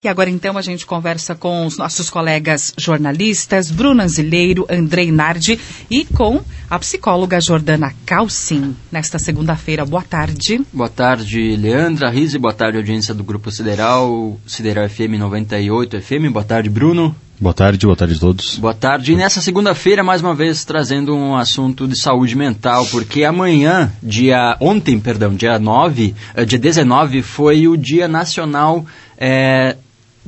E agora então a gente conversa com os nossos colegas jornalistas, Bruno Anzileiro, Andrei Nardi e com a psicóloga Jordana Calcin. Nesta segunda-feira, boa tarde. Boa tarde, Leandra Rizzi, boa tarde, audiência do Grupo Sideral, Sideral FM 98 FM, boa tarde, Bruno. Boa tarde, boa tarde a todos. Boa tarde. E nessa segunda-feira, mais uma vez, trazendo um assunto de saúde mental, porque amanhã, dia. Ontem, perdão, dia 9, eh, dia 19, foi o Dia Nacional. É,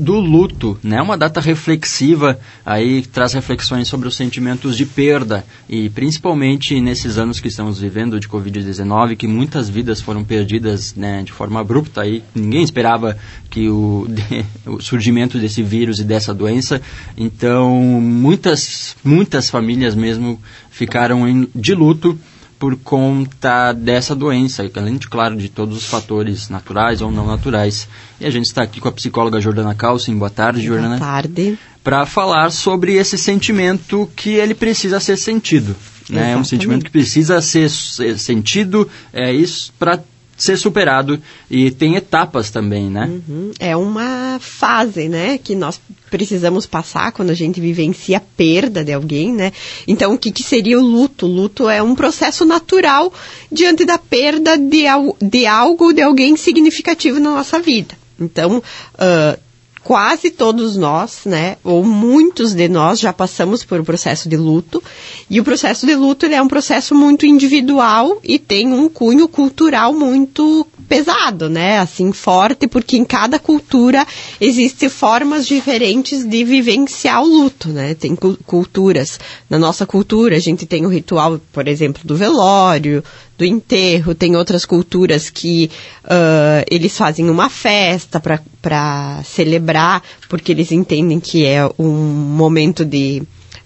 do luto, né? Uma data reflexiva aí traz reflexões sobre os sentimentos de perda e principalmente nesses anos que estamos vivendo de Covid-19, que muitas vidas foram perdidas, né, de forma abrupta aí ninguém esperava que o, de, o surgimento desse vírus e dessa doença. Então, muitas muitas famílias mesmo ficaram em, de luto por conta dessa doença, além de, claro, de todos os fatores naturais ou não naturais. E a gente está aqui com a psicóloga Jordana Calcin. Boa tarde, Jordana. Boa tarde. Para falar sobre esse sentimento que ele precisa ser sentido. Né? É um sentimento que precisa ser sentido é isso para ser superado e tem etapas também, né? Uhum. É uma fase, né, que nós precisamos passar quando a gente vivencia a perda de alguém, né? Então, o que, que seria o luto? O luto é um processo natural diante da perda de, de algo, de alguém significativo na nossa vida. Então, uh, quase todos nós, né, ou muitos de nós já passamos por um processo de luto, e o processo de luto ele é um processo muito individual e tem um cunho cultural muito pesado, né, assim forte, porque em cada cultura existem formas diferentes de vivenciar o luto, né? Tem culturas, na nossa cultura a gente tem o ritual, por exemplo, do velório, do enterro, tem outras culturas que uh, eles fazem uma festa para celebrar, porque eles entendem que é um momento de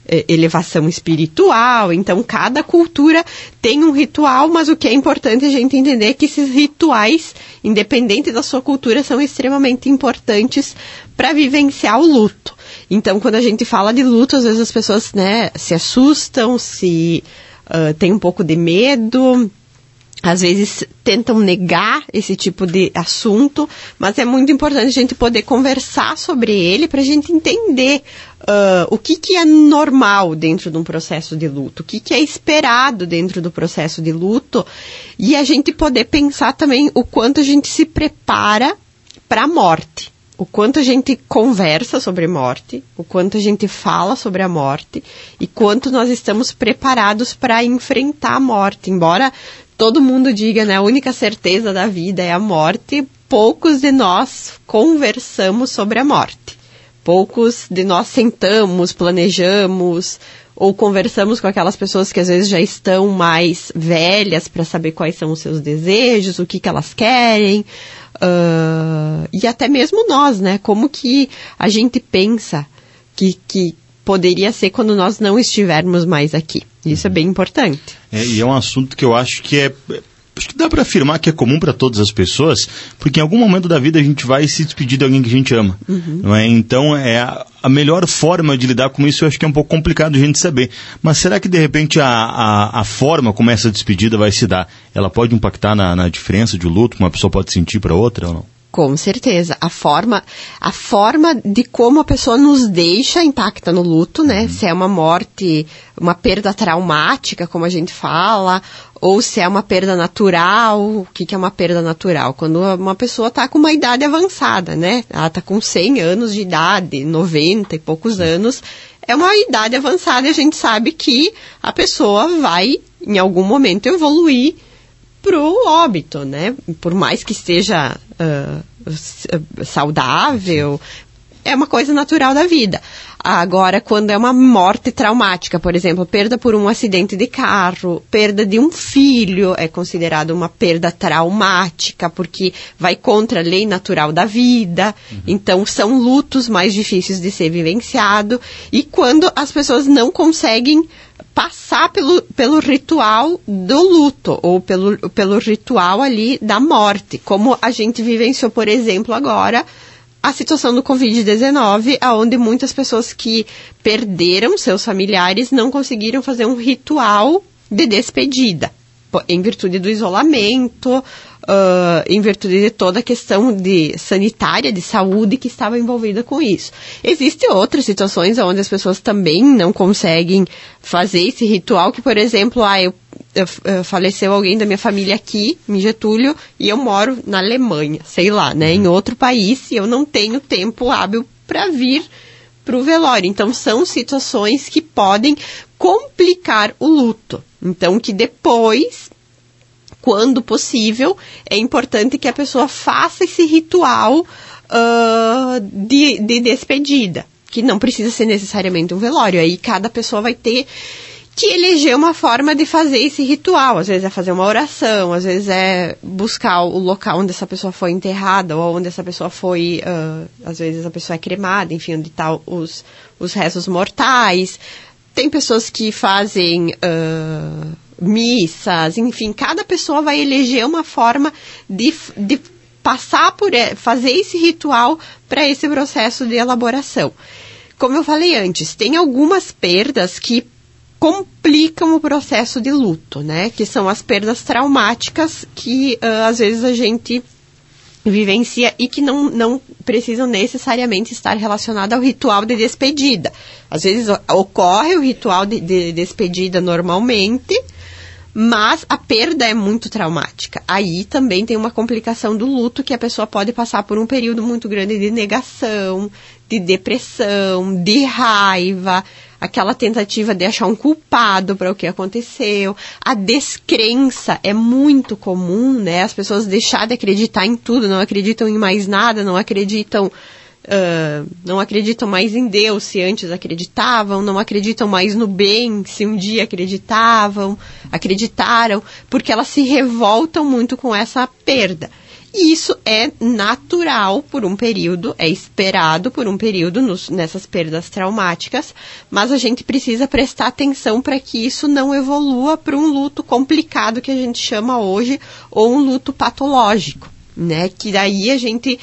eh, elevação espiritual. Então, cada cultura tem um ritual, mas o que é importante a gente entender é que esses rituais, independente da sua cultura, são extremamente importantes para vivenciar o luto. Então, quando a gente fala de luto, às vezes as pessoas né, se assustam, se uh, tem um pouco de medo às vezes tentam negar esse tipo de assunto, mas é muito importante a gente poder conversar sobre ele para a gente entender uh, o que, que é normal dentro de um processo de luto, o que, que é esperado dentro do processo de luto, e a gente poder pensar também o quanto a gente se prepara para a morte. O quanto a gente conversa sobre morte, o quanto a gente fala sobre a morte e quanto nós estamos preparados para enfrentar a morte. Embora todo mundo diga, né, a única certeza da vida é a morte, poucos de nós conversamos sobre a morte. Poucos de nós sentamos, planejamos ou conversamos com aquelas pessoas que às vezes já estão mais velhas para saber quais são os seus desejos, o que, que elas querem. Uh, e até mesmo nós, né? Como que a gente pensa que, que poderia ser quando nós não estivermos mais aqui. Isso é bem importante. É, e é um assunto que eu acho que é acho que dá para afirmar que é comum para todas as pessoas, porque em algum momento da vida a gente vai se despedir de alguém que a gente ama. Uhum. Não é? Então, é a, a, melhor forma de lidar com isso eu acho que é um pouco complicado a gente saber. Mas será que de repente a, a, a forma como essa despedida vai se dar, ela pode impactar na, na diferença de luto que uma pessoa pode sentir para outra ou não? Com certeza. A forma, a forma de como a pessoa nos deixa impacta no luto, né? Uhum. Se é uma morte, uma perda traumática, como a gente fala, ou se é uma perda natural. O que, que é uma perda natural? Quando uma pessoa está com uma idade avançada, né? Ela está com 100 anos de idade, 90 e poucos anos. É uma idade avançada e a gente sabe que a pessoa vai, em algum momento, evoluir pro óbito, né? Por mais que esteja uh, saudável, é uma coisa natural da vida. Agora, quando é uma morte traumática, por exemplo, perda por um acidente de carro, perda de um filho, é considerado uma perda traumática, porque vai contra a lei natural da vida. Uhum. Então, são lutos mais difíceis de ser vivenciado. E quando as pessoas não conseguem passar pelo, pelo ritual do luto, ou pelo, pelo ritual ali da morte, como a gente vivenciou, por exemplo, agora, a situação do Covid-19, onde muitas pessoas que perderam seus familiares não conseguiram fazer um ritual de despedida. em virtude do isolamento, Uh, em virtude de toda a questão de sanitária, de saúde que estava envolvida com isso. Existem outras situações onde as pessoas também não conseguem fazer esse ritual, que, por exemplo, ah, eu, faleceu alguém da minha família aqui, em Getúlio, e eu moro na Alemanha, sei lá, né, em outro país, e eu não tenho tempo hábil para vir para o velório. Então, são situações que podem complicar o luto. Então, que depois quando possível, é importante que a pessoa faça esse ritual uh, de, de despedida, que não precisa ser necessariamente um velório. Aí cada pessoa vai ter que eleger uma forma de fazer esse ritual. Às vezes é fazer uma oração, às vezes é buscar o local onde essa pessoa foi enterrada ou onde essa pessoa foi, uh, às vezes a pessoa é cremada, enfim, onde estão tá os, os restos mortais. Tem pessoas que fazem uh, missas, enfim, cada pessoa vai eleger uma forma de, de passar por, fazer esse ritual para esse processo de elaboração. Como eu falei antes, tem algumas perdas que complicam o processo de luto, né? Que são as perdas traumáticas que uh, às vezes a gente vivencia e que não, não precisam necessariamente estar relacionadas ao ritual de despedida. Às vezes ocorre o ritual de, de despedida normalmente, mas a perda é muito traumática. Aí também tem uma complicação do luto que a pessoa pode passar por um período muito grande de negação, de depressão, de raiva, aquela tentativa de achar um culpado para o que aconteceu. A descrença é muito comum, né? As pessoas deixar de acreditar em tudo, não acreditam em mais nada, não acreditam Uh, não acreditam mais em Deus se antes acreditavam, não acreditam mais no bem se um dia acreditavam, acreditaram, porque elas se revoltam muito com essa perda. E isso é natural por um período, é esperado por um período nos, nessas perdas traumáticas, mas a gente precisa prestar atenção para que isso não evolua para um luto complicado que a gente chama hoje, ou um luto patológico, né? Que daí a gente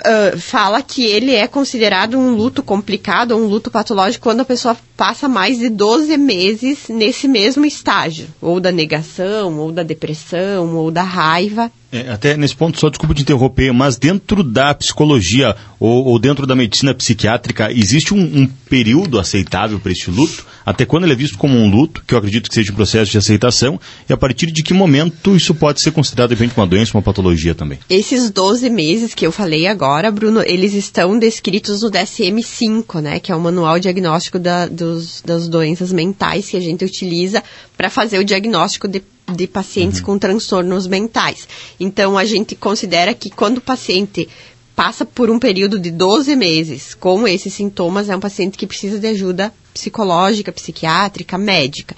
uh, fala que ele é considerado um luto complicado, um luto patológico, quando a pessoa passa mais de 12 meses nesse mesmo estágio, ou da negação, ou da depressão, ou da raiva. É, até nesse ponto, só desculpa te interromper, mas dentro da psicologia ou, ou dentro da medicina psiquiátrica, existe um, um período aceitável para este luto? Até quando ele é visto como um luto, que eu acredito que seja um processo de aceitação, e a partir de que momento isso pode ser considerado, de uma doença, uma patologia também? Esses 12 meses que eu falei agora, Bruno, eles estão descritos no DSM-5, né, que é o Manual Diagnóstico da, dos, das Doenças Mentais que a gente utiliza para fazer o diagnóstico de de pacientes uhum. com transtornos mentais. Então, a gente considera que quando o paciente passa por um período de 12 meses com esses sintomas, é um paciente que precisa de ajuda psicológica, psiquiátrica, médica.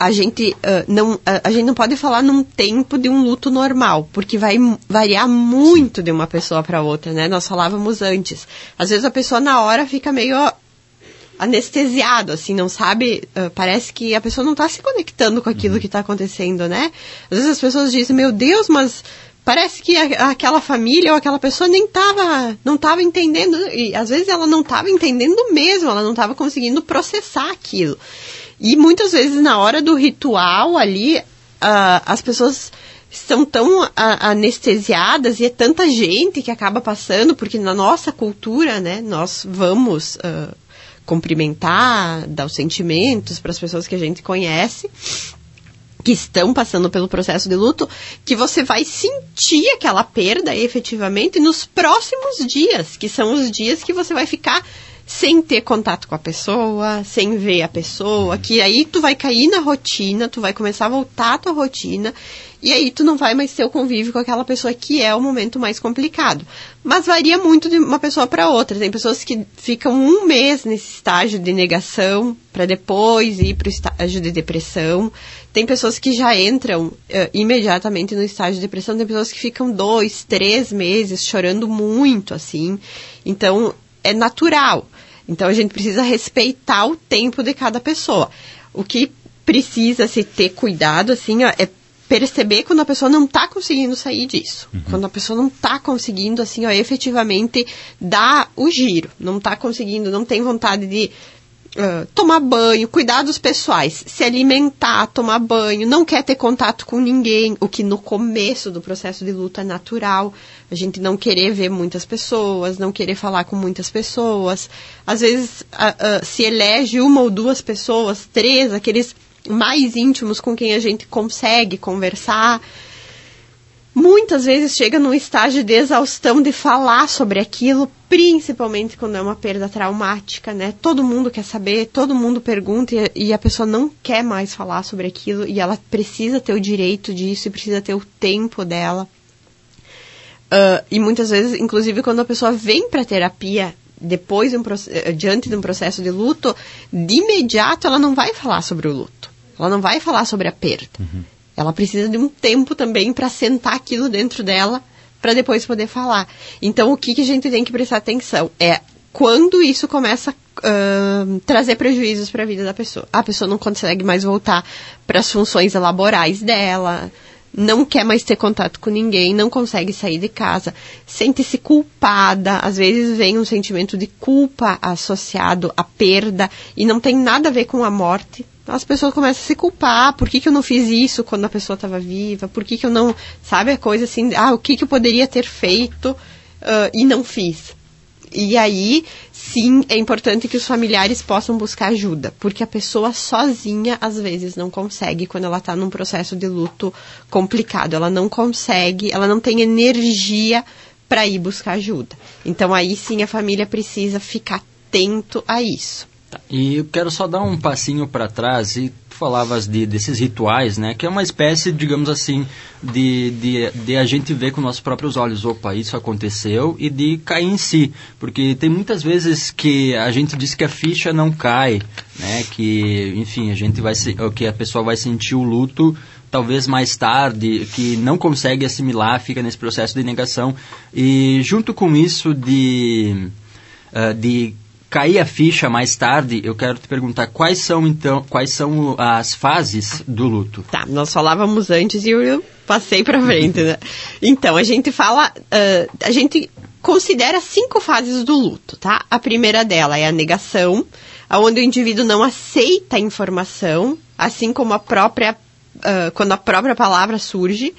A gente, uh, não, a gente não pode falar num tempo de um luto normal, porque vai variar muito de uma pessoa para outra, né? Nós falávamos antes. Às vezes a pessoa na hora fica meio anestesiado, assim, não sabe, uh, parece que a pessoa não está se conectando com aquilo uhum. que está acontecendo, né? Às vezes as pessoas dizem, meu Deus, mas parece que a, aquela família ou aquela pessoa nem estava não estava entendendo, e às vezes ela não estava entendendo mesmo, ela não estava conseguindo processar aquilo. E muitas vezes na hora do ritual ali, uh, as pessoas estão tão uh, anestesiadas e é tanta gente que acaba passando, porque na nossa cultura, né, nós vamos... Uh, cumprimentar, dar os sentimentos para as pessoas que a gente conhece que estão passando pelo processo de luto, que você vai sentir aquela perda efetivamente nos próximos dias, que são os dias que você vai ficar sem ter contato com a pessoa, sem ver a pessoa, que aí tu vai cair na rotina, tu vai começar a voltar à tua rotina, e aí tu não vai mais ter o convívio com aquela pessoa que é o momento mais complicado. Mas varia muito de uma pessoa para outra. Tem pessoas que ficam um mês nesse estágio de negação para depois ir para o estágio de depressão. Tem pessoas que já entram uh, imediatamente no estágio de depressão. Tem pessoas que ficam dois, três meses chorando muito, assim. Então é natural. Então a gente precisa respeitar o tempo de cada pessoa. O que precisa se ter cuidado, assim, ó, é perceber quando a pessoa não está conseguindo sair disso. Uhum. Quando a pessoa não está conseguindo, assim, ó, efetivamente dar o giro. Não está conseguindo, não tem vontade de Uh, tomar banho, cuidados pessoais, se alimentar, tomar banho, não quer ter contato com ninguém, o que no começo do processo de luto é natural. A gente não querer ver muitas pessoas, não querer falar com muitas pessoas. Às vezes uh, uh, se elege uma ou duas pessoas, três, aqueles mais íntimos com quem a gente consegue conversar muitas vezes chega num estágio de exaustão de falar sobre aquilo, principalmente quando é uma perda traumática, né? Todo mundo quer saber, todo mundo pergunta e, e a pessoa não quer mais falar sobre aquilo e ela precisa ter o direito disso e precisa ter o tempo dela. Uh, e muitas vezes, inclusive, quando a pessoa vem para terapia depois de um, eh, diante de um processo de luto, de imediato ela não vai falar sobre o luto. Ela não vai falar sobre a perda. Uhum. Ela precisa de um tempo também para sentar aquilo dentro dela para depois poder falar. Então, o que, que a gente tem que prestar atenção é quando isso começa a uh, trazer prejuízos para a vida da pessoa. A pessoa não consegue mais voltar para as funções laborais dela, não quer mais ter contato com ninguém, não consegue sair de casa, sente-se culpada, às vezes vem um sentimento de culpa associado à perda e não tem nada a ver com a morte, as pessoas começam a se culpar, por que, que eu não fiz isso quando a pessoa estava viva, por que, que eu não, sabe, a coisa assim, ah, o que, que eu poderia ter feito uh, e não fiz. E aí, sim, é importante que os familiares possam buscar ajuda, porque a pessoa sozinha, às vezes, não consegue quando ela está num processo de luto complicado. Ela não consegue, ela não tem energia para ir buscar ajuda. Então, aí sim, a família precisa ficar atento a isso. E eu quero só dar um passinho para trás e tu falavas de, desses rituais, né? Que é uma espécie, digamos assim, de, de, de, a gente ver com nossos próprios olhos, opa, isso aconteceu, e de cair em si. Porque tem muitas vezes que a gente diz que a ficha não cai, né? Que, enfim, a gente vai se, que a pessoa vai sentir o luto talvez mais tarde, que não consegue assimilar, fica nesse processo de negação. E junto com isso de, uh, de cair a ficha mais tarde, eu quero te perguntar quais são então, quais são as fases do luto? Tá, nós falávamos antes e eu passei para frente, né? Então, a gente fala, uh, a gente considera cinco fases do luto, tá? A primeira dela é a negação, onde o indivíduo não aceita a informação, assim como a própria, uh, quando a própria palavra surge.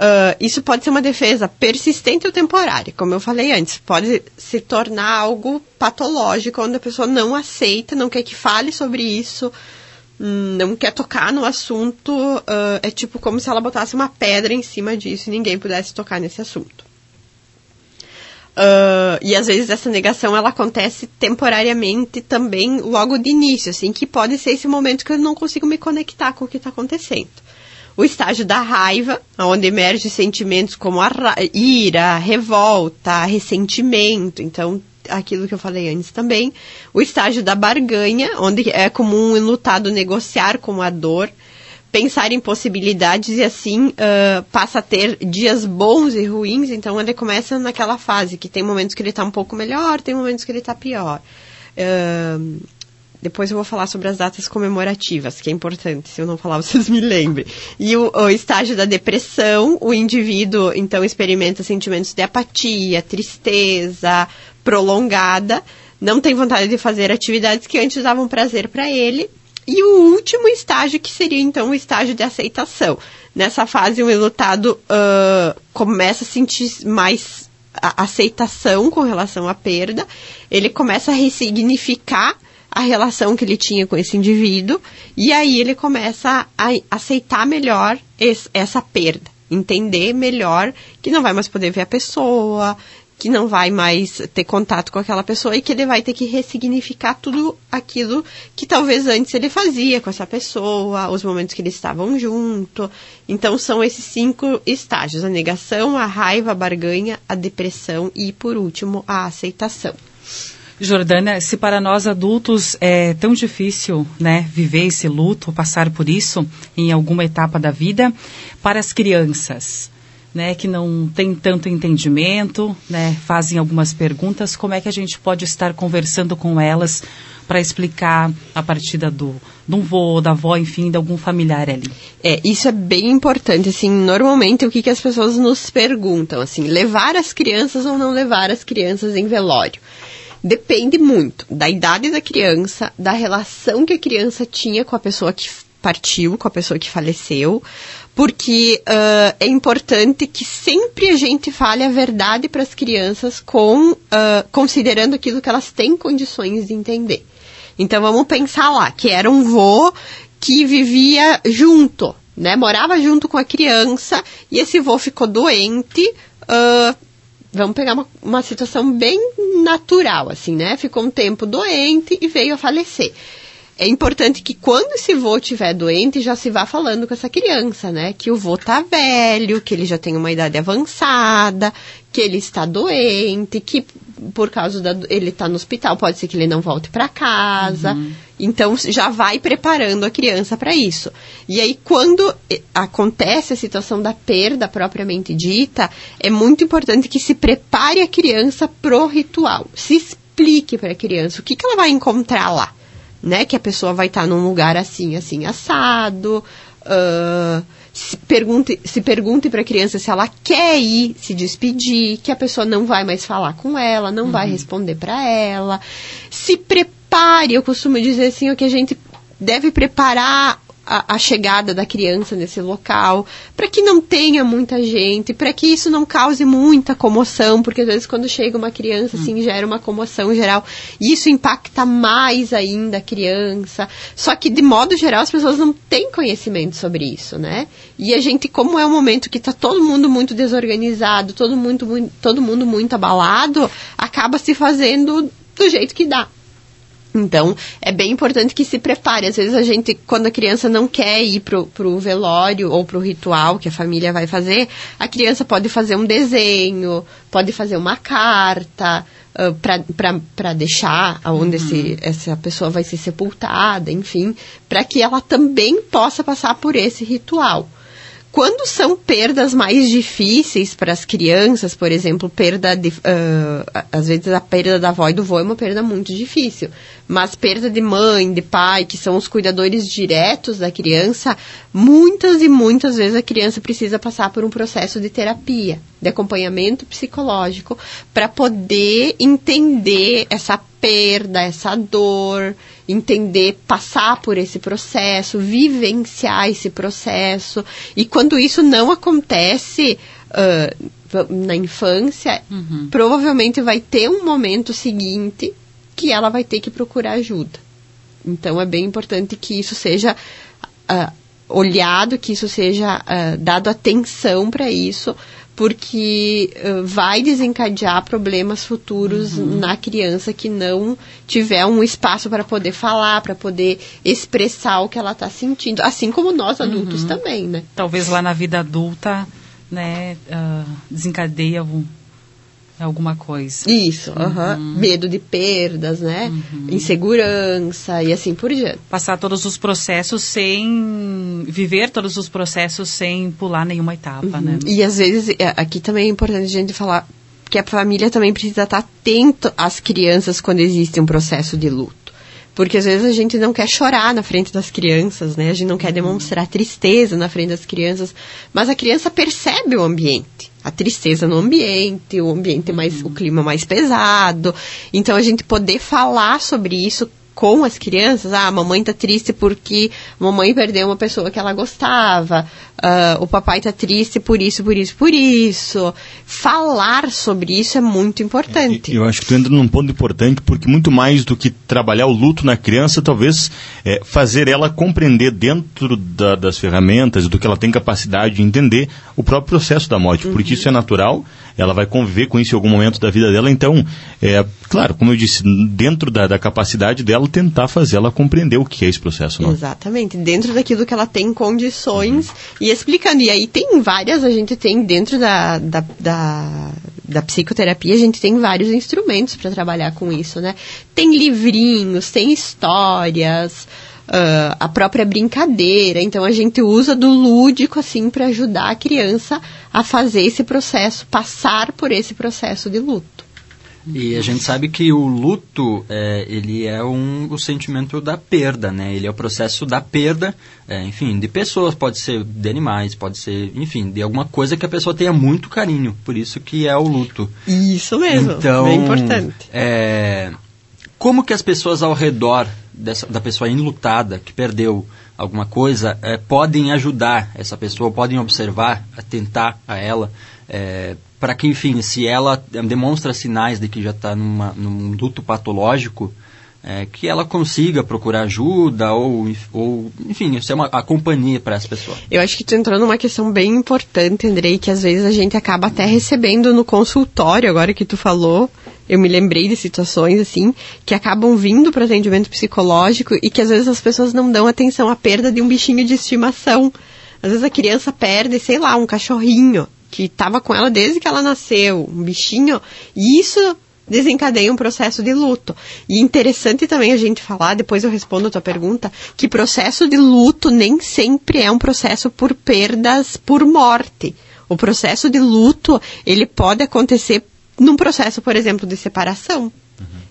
Uh, isso pode ser uma defesa persistente ou temporária, como eu falei antes. Pode se tornar algo patológico, onde a pessoa não aceita, não quer que fale sobre isso, hum, não quer tocar no assunto. Uh, é tipo como se ela botasse uma pedra em cima disso e ninguém pudesse tocar nesse assunto. Uh, e às vezes essa negação ela acontece temporariamente também logo de início, assim, que pode ser esse momento que eu não consigo me conectar com o que está acontecendo o estágio da raiva, onde emergem sentimentos como a ira, revolta, ressentimento, então aquilo que eu falei antes também. O estágio da barganha, onde é comum o negociar com a dor, pensar em possibilidades e assim uh, passa a ter dias bons e ruins, então ele começa naquela fase que tem momentos que ele está um pouco melhor, tem momentos que ele está pior. Uh, depois eu vou falar sobre as datas comemorativas, que é importante, se eu não falar, vocês me lembrem. E o, o estágio da depressão, o indivíduo, então, experimenta sentimentos de apatia, tristeza prolongada, não tem vontade de fazer atividades que antes davam prazer para ele. E o último estágio, que seria, então, o estágio de aceitação. Nessa fase, o enlutado uh, começa a sentir mais aceitação com relação à perda, ele começa a ressignificar a relação que ele tinha com esse indivíduo, e aí ele começa a aceitar melhor esse, essa perda, entender melhor que não vai mais poder ver a pessoa, que não vai mais ter contato com aquela pessoa e que ele vai ter que ressignificar tudo aquilo que talvez antes ele fazia com essa pessoa, os momentos que eles estavam junto. Então são esses cinco estágios: a negação, a raiva, a barganha, a depressão e, por último, a aceitação. Jordânia, se para nós adultos é tão difícil, né, viver esse luto, passar por isso em alguma etapa da vida, para as crianças, né, que não têm tanto entendimento, né, fazem algumas perguntas, como é que a gente pode estar conversando com elas para explicar a partida do, do vô, da avó, enfim, de algum familiar ali? É, isso é bem importante, assim, normalmente o que, que as pessoas nos perguntam, assim, levar as crianças ou não levar as crianças em velório? Depende muito da idade da criança, da relação que a criança tinha com a pessoa que partiu, com a pessoa que faleceu, porque uh, é importante que sempre a gente fale a verdade para as crianças com uh, considerando aquilo que elas têm condições de entender. Então vamos pensar lá que era um vô que vivia junto, né? Morava junto com a criança e esse vô ficou doente. Uh, vamos pegar uma, uma situação bem natural, assim, né? Ficou um tempo doente e veio a falecer é importante que quando esse vô estiver doente, já se vá falando com essa criança, né? Que o vô tá velho, que ele já tem uma idade avançada, que ele está doente, que por causa da ele está no hospital, pode ser que ele não volte para casa. Uhum. Então já vai preparando a criança para isso. E aí quando acontece a situação da perda propriamente dita, é muito importante que se prepare a criança pro ritual. Se explique para a criança o que, que ela vai encontrar lá né? Que a pessoa vai estar tá num lugar assim, assim, assado. Uh, se pergunte, se pergunte para a criança se ela quer ir se despedir, que a pessoa não vai mais falar com ela, não uhum. vai responder para ela. Se prepare, eu costumo dizer assim, o que a gente deve preparar a, a chegada da criança nesse local, para que não tenha muita gente, para que isso não cause muita comoção, porque às vezes quando chega uma criança, assim, hum. gera uma comoção geral, e isso impacta mais ainda a criança. Só que, de modo geral, as pessoas não têm conhecimento sobre isso, né? E a gente, como é um momento que está todo mundo muito desorganizado, todo, muito, muito, todo mundo muito abalado, acaba se fazendo do jeito que dá. Então, é bem importante que se prepare. Às vezes a gente, quando a criança não quer ir pro, pro velório ou pro ritual que a família vai fazer, a criança pode fazer um desenho, pode fazer uma carta uh, para deixar aonde uhum. esse, essa pessoa vai ser sepultada, enfim, para que ela também possa passar por esse ritual. Quando são perdas mais difíceis para as crianças, por exemplo, perda de. Uh, às vezes a perda da avó e do avô é uma perda muito difícil. Mas perda de mãe, de pai, que são os cuidadores diretos da criança, muitas e muitas vezes a criança precisa passar por um processo de terapia, de acompanhamento psicológico, para poder entender essa perda, essa dor, entender, passar por esse processo, vivenciar esse processo. E quando isso não acontece uh, na infância, uhum. provavelmente vai ter um momento seguinte que ela vai ter que procurar ajuda. Então é bem importante que isso seja uh, olhado, que isso seja uh, dado atenção para isso, porque uh, vai desencadear problemas futuros uhum. na criança que não tiver um espaço para poder falar, para poder expressar o que ela está sentindo, assim como nós adultos uhum. também, né? Talvez lá na vida adulta, né, uh, desencadeia um, alguma coisa. Isso, uhum. medo de perdas, né? Uhum. Insegurança e assim por diante. Passar todos os processos sem viver todos os processos sem pular nenhuma etapa, uhum. né? E às vezes é, aqui também é importante a gente falar que a família também precisa estar atento às crianças quando existe um processo de luto. Porque às vezes a gente não quer chorar na frente das crianças, né? A gente não quer demonstrar tristeza na frente das crianças, mas a criança percebe o ambiente, a tristeza no ambiente, o ambiente mais, o clima mais pesado. Então a gente poder falar sobre isso com as crianças, ah, a mamãe tá triste porque a mamãe perdeu uma pessoa que ela gostava, uh, o papai tá triste por isso, por isso, por isso. Falar sobre isso é muito importante. Eu acho que tu entra num ponto importante, porque muito mais do que trabalhar o luto na criança, talvez é, fazer ela compreender dentro da, das ferramentas, do que ela tem capacidade de entender, o próprio processo da morte, uhum. porque isso é natural, ela vai conviver com isso em algum momento da vida dela, então, é, claro, como eu disse, dentro da, da capacidade dela, tentar fazer ela compreender o que é esse processo. Não? Exatamente, dentro daquilo que ela tem condições uhum. e explicando. E aí tem várias, a gente tem dentro da, da, da, da psicoterapia, a gente tem vários instrumentos para trabalhar com isso, né? Tem livrinhos, tem histórias. Uh, a própria brincadeira. Então a gente usa do lúdico assim para ajudar a criança a fazer esse processo, passar por esse processo de luto. E a gente sabe que o luto, é, ele é um, o sentimento da perda, né? Ele é o processo da perda, é, enfim, de pessoas, pode ser de animais, pode ser, enfim, de alguma coisa que a pessoa tenha muito carinho. Por isso que é o luto. Isso mesmo, então, bem importante. É, como que as pessoas ao redor dessa, da pessoa enlutada, que perdeu alguma coisa, é, podem ajudar essa pessoa, podem observar, atentar a ela, é, para que, enfim, se ela demonstra sinais de que já está num luto patológico, é, que ela consiga procurar ajuda ou, ou enfim, ser uma a companhia para essa pessoa. Eu acho que tu entrou numa questão bem importante, Andrei, que às vezes a gente acaba até recebendo no consultório, agora que tu falou, eu me lembrei de situações assim, que acabam vindo para atendimento psicológico e que às vezes as pessoas não dão atenção à perda de um bichinho de estimação. Às vezes a criança perde, sei lá, um cachorrinho que estava com ela desde que ela nasceu, um bichinho, e isso desencadeia um processo de luto. E interessante também a gente falar, depois eu respondo a tua pergunta, que processo de luto nem sempre é um processo por perdas por morte. O processo de luto, ele pode acontecer num processo, por exemplo, de separação.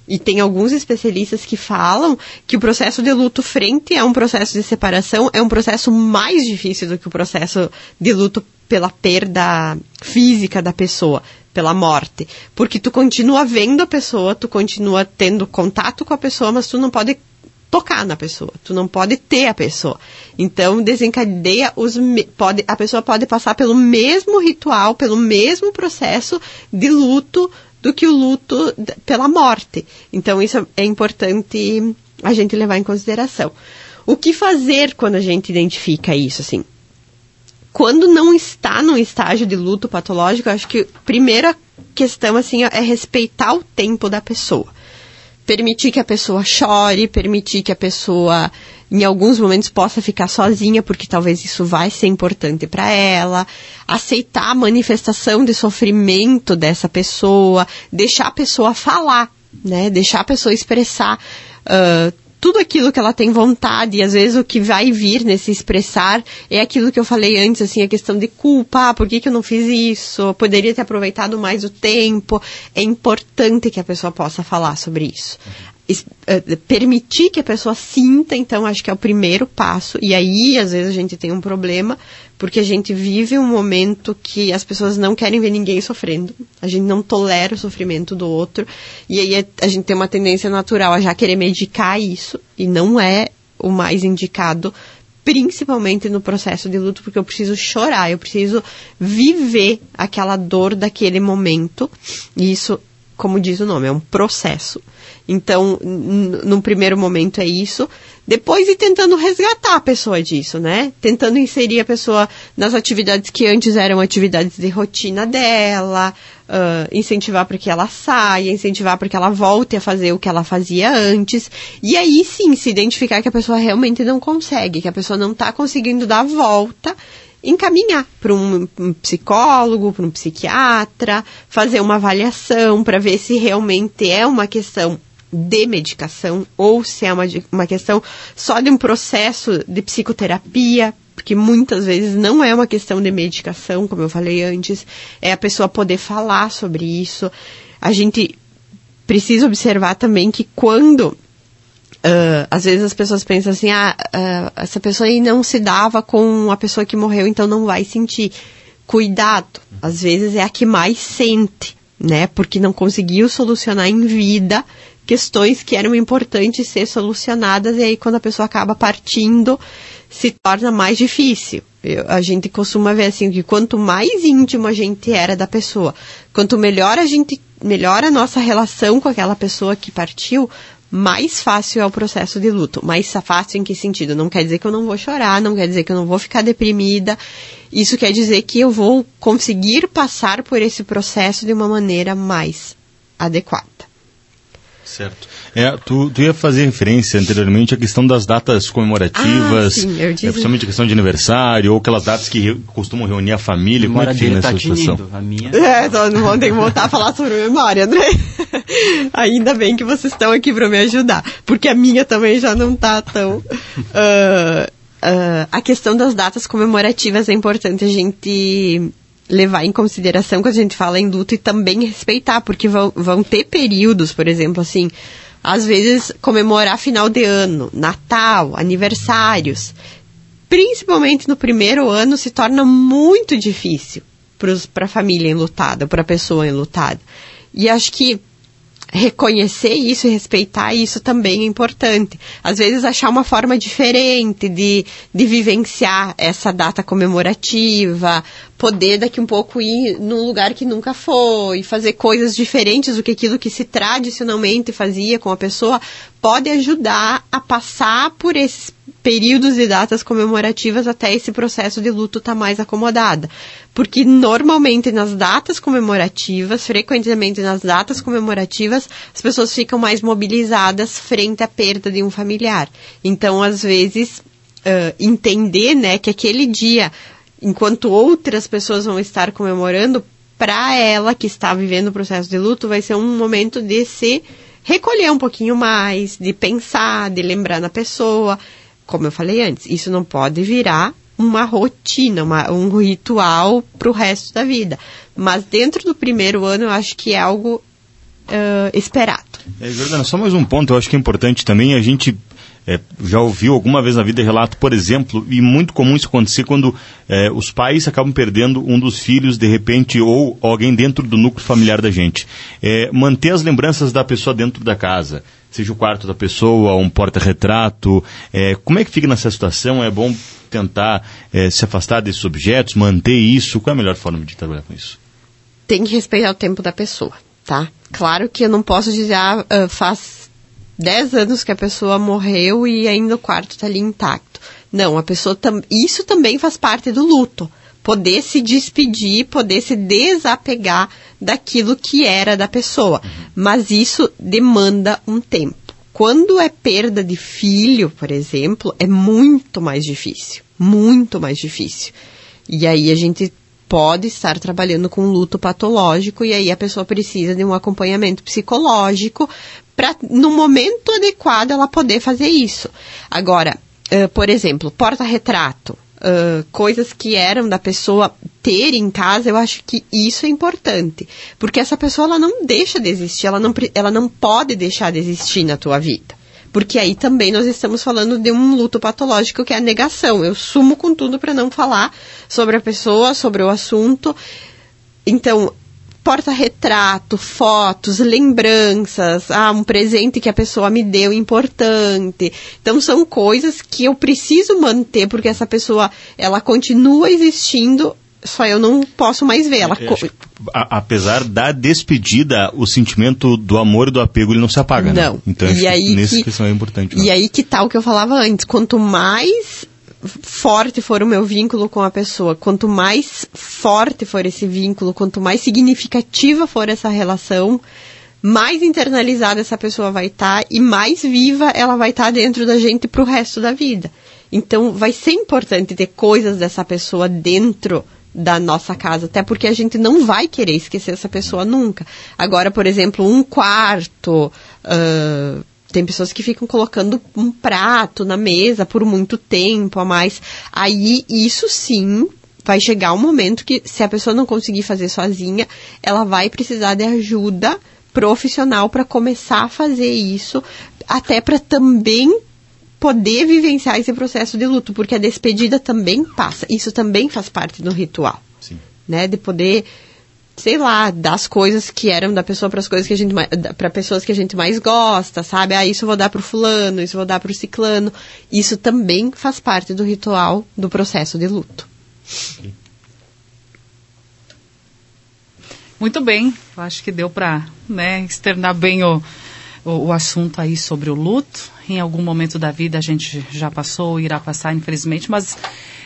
E tem alguns especialistas que falam que o processo de luto frente a um processo de separação é um processo mais difícil do que o processo de luto pela perda física da pessoa, pela morte. Porque tu continua vendo a pessoa, tu continua tendo contato com a pessoa, mas tu não pode tocar na pessoa, tu não pode ter a pessoa. Então desencadeia os pode a pessoa pode passar pelo mesmo ritual, pelo mesmo processo de luto do que o luto pela morte. Então isso é importante a gente levar em consideração. O que fazer quando a gente identifica isso assim? Quando não está num estágio de luto patológico, acho que a primeira questão assim é respeitar o tempo da pessoa. Permitir que a pessoa chore, permitir que a pessoa em alguns momentos possa ficar sozinha, porque talvez isso vai ser importante para ela, aceitar a manifestação de sofrimento dessa pessoa, deixar a pessoa falar, né? Deixar a pessoa expressar uh, tudo aquilo que ela tem vontade, e às vezes o que vai vir nesse expressar é aquilo que eu falei antes, assim, a questão de culpa, ah, por que, que eu não fiz isso? Poderia ter aproveitado mais o tempo. É importante que a pessoa possa falar sobre isso. Uh, permitir que a pessoa sinta, então, acho que é o primeiro passo. E aí, às vezes, a gente tem um problema, porque a gente vive um momento que as pessoas não querem ver ninguém sofrendo, a gente não tolera o sofrimento do outro, e aí é, a gente tem uma tendência natural a já querer medicar isso, e não é o mais indicado, principalmente no processo de luto, porque eu preciso chorar, eu preciso viver aquela dor daquele momento, e isso, como diz o nome, é um processo. Então, num primeiro momento é isso. Depois ir tentando resgatar a pessoa disso, né? Tentando inserir a pessoa nas atividades que antes eram atividades de rotina dela, uh, incentivar para que ela saia, incentivar para que ela volte a fazer o que ela fazia antes. E aí sim, se identificar que a pessoa realmente não consegue, que a pessoa não está conseguindo dar a volta encaminhar para um, um, psicólogo, para um psiquiatra, fazer uma avaliação para ver se realmente é uma questão de medicação ou se é uma, uma questão só de um processo de psicoterapia, porque muitas vezes não é uma questão de medicação, como eu falei antes, é a pessoa poder falar sobre isso. A gente precisa observar também que quando Uh, às vezes as pessoas pensam assim, ah, uh, essa pessoa aí não se dava com a pessoa que morreu, então não vai sentir. Cuidado, às vezes é a que mais sente, né? Porque não conseguiu solucionar em vida questões que eram importantes ser solucionadas e aí quando a pessoa acaba partindo se torna mais difícil. Eu, a gente costuma ver assim que quanto mais íntimo a gente era da pessoa, quanto melhor a gente melhor a nossa relação com aquela pessoa que partiu, mais fácil é o processo de luto. Mais fácil em que sentido? Não quer dizer que eu não vou chorar, não quer dizer que eu não vou ficar deprimida. Isso quer dizer que eu vou conseguir passar por esse processo de uma maneira mais adequada. Certo. É, tu, tu ia fazer referência anteriormente à questão das datas comemorativas, ah, sim, eu disse... é, principalmente a questão de aniversário, ou aquelas datas que re, costumam reunir a família. Como é que fica nessa tá situação? A minha... É, então não vamos ter que voltar a falar sobre memória, André. Ainda bem que vocês estão aqui para me ajudar, porque a minha também já não está tão... Uh, uh, a questão das datas comemorativas é importante a gente levar em consideração quando a gente fala em luto e também respeitar, porque vão, vão ter períodos, por exemplo, assim, às vezes comemorar final de ano, Natal, aniversários, principalmente no primeiro ano, se torna muito difícil para a família enlutada, para a pessoa enlutada. E acho que reconhecer isso e respeitar isso também é importante. Às vezes achar uma forma diferente de, de vivenciar essa data comemorativa, poder daqui um pouco ir num lugar que nunca foi, fazer coisas diferentes do que aquilo que se tradicionalmente fazia com a pessoa, pode ajudar a passar por esses períodos e datas comemorativas até esse processo de luto estar tá mais acomodada. Porque normalmente nas datas comemorativas, frequentemente nas datas comemorativas, as pessoas ficam mais mobilizadas frente à perda de um familiar. Então, às vezes, uh, entender né, que aquele dia, enquanto outras pessoas vão estar comemorando, para ela que está vivendo o processo de luto, vai ser um momento de se recolher um pouquinho mais, de pensar, de lembrar na pessoa como eu falei antes, isso não pode virar uma rotina, uma, um ritual para o resto da vida. Mas dentro do primeiro ano, eu acho que é algo uh, esperado. É, Jordana, só mais um ponto, eu acho que é importante também a gente é, já ouviu alguma vez na vida relato, por exemplo, e muito comum isso acontecer quando é, os pais acabam perdendo um dos filhos de repente ou alguém dentro do núcleo familiar da gente. É, manter as lembranças da pessoa dentro da casa, seja o quarto da pessoa, um porta-retrato. É, como é que fica nessa situação? É bom tentar é, se afastar desses objetos, manter isso? Qual é a melhor forma de trabalhar com isso? Tem que respeitar o tempo da pessoa, tá? Claro que eu não posso dizer, ah, ah faz 10 anos que a pessoa morreu e ainda o quarto está ali intacto. Não, a pessoa tam isso também faz parte do luto. Poder se despedir, poder se desapegar daquilo que era da pessoa. Uhum. Mas isso demanda um tempo. Quando é perda de filho, por exemplo, é muito mais difícil. Muito mais difícil. E aí a gente pode estar trabalhando com luto patológico e aí a pessoa precisa de um acompanhamento psicológico para no momento adequado ela poder fazer isso. Agora, uh, por exemplo, porta-retrato uh, coisas que eram da pessoa ter em casa, eu acho que isso é importante. Porque essa pessoa ela não deixa de existir, ela não, ela não pode deixar de existir na tua vida. Porque aí também nós estamos falando de um luto patológico que é a negação. Eu sumo com tudo para não falar sobre a pessoa, sobre o assunto. Então, porta-retrato, fotos, lembranças, ah, um presente que a pessoa me deu importante. Então são coisas que eu preciso manter porque essa pessoa ela continua existindo, só eu não posso mais ver. Ela a, apesar da despedida, o sentimento do amor e do apego ele não se apaga, né? não. né? Então e aí nessa que, questão é importante. E aí que tal tá que eu falava antes, quanto mais forte for o meu vínculo com a pessoa, quanto mais forte for esse vínculo, quanto mais significativa for essa relação, mais internalizada essa pessoa vai estar tá, e mais viva ela vai estar tá dentro da gente para o resto da vida. Então, vai ser importante ter coisas dessa pessoa dentro da nossa casa, até porque a gente não vai querer esquecer essa pessoa nunca. Agora, por exemplo, um quarto, uh, tem pessoas que ficam colocando um prato na mesa por muito tempo a mais. Aí, isso sim, vai chegar um momento que, se a pessoa não conseguir fazer sozinha, ela vai precisar de ajuda profissional para começar a fazer isso, até para também poder vivenciar esse processo de luto, porque a despedida também passa. Isso também faz parte do ritual. Sim. Né? De poder sei lá, das coisas que eram da pessoa para as coisas que a gente para pessoas que a gente mais gosta, sabe? Ah, isso eu vou dar pro fulano, isso eu vou dar pro ciclano. Isso também faz parte do ritual do processo de luto. Muito bem, eu acho que deu para né, externar bem o, o, o, assunto aí sobre o luto. Em algum momento da vida a gente já passou, irá passar, infelizmente, mas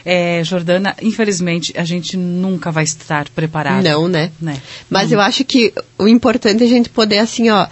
é, Jordana, infelizmente, a gente nunca vai estar preparado. Não, né? né? Mas eu acho que o importante é a gente poder, assim, ó.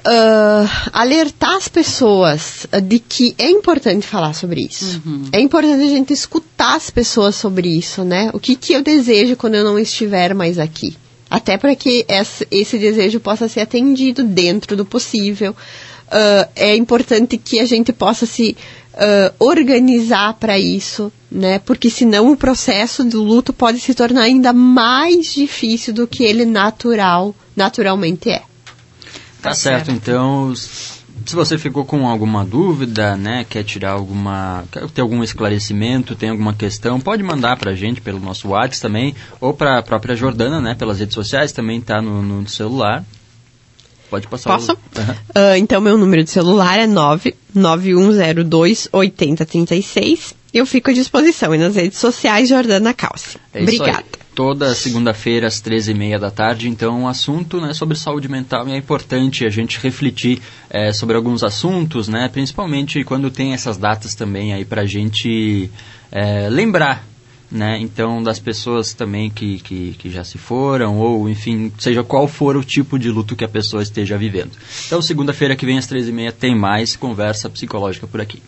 Uh, alertar as pessoas de que é importante falar sobre isso. Uhum. É importante a gente escutar as pessoas sobre isso, né? O que, que eu desejo quando eu não estiver mais aqui? Até para que esse desejo possa ser atendido dentro do possível. Uh, é importante que a gente possa se uh, organizar para isso, né? Porque senão o processo do luto pode se tornar ainda mais difícil do que ele natural, naturalmente é. Tá, tá certo. certo. Então, se você ficou com alguma dúvida, né, quer tirar alguma, quer ter algum esclarecimento, tem alguma questão, pode mandar para a gente pelo nosso WhatsApp também, ou para a própria Jordana, né, pelas redes sociais, também está no, no, celular. Pode passar. Posso? O... Uhum. Uh, então, meu número de celular é 99102 8036. Eu fico à disposição e nas redes sociais, Jordana Calci. É Obrigada toda segunda-feira às 13h30 da tarde. Então, um assunto né, sobre saúde mental e é importante a gente refletir é, sobre alguns assuntos, né, principalmente quando tem essas datas também aí para a gente é, lembrar. Né? Então, das pessoas também que, que, que já se foram, ou enfim, seja qual for o tipo de luto que a pessoa esteja vivendo. Então, segunda-feira que vem às 13h30 tem mais conversa psicológica por aqui.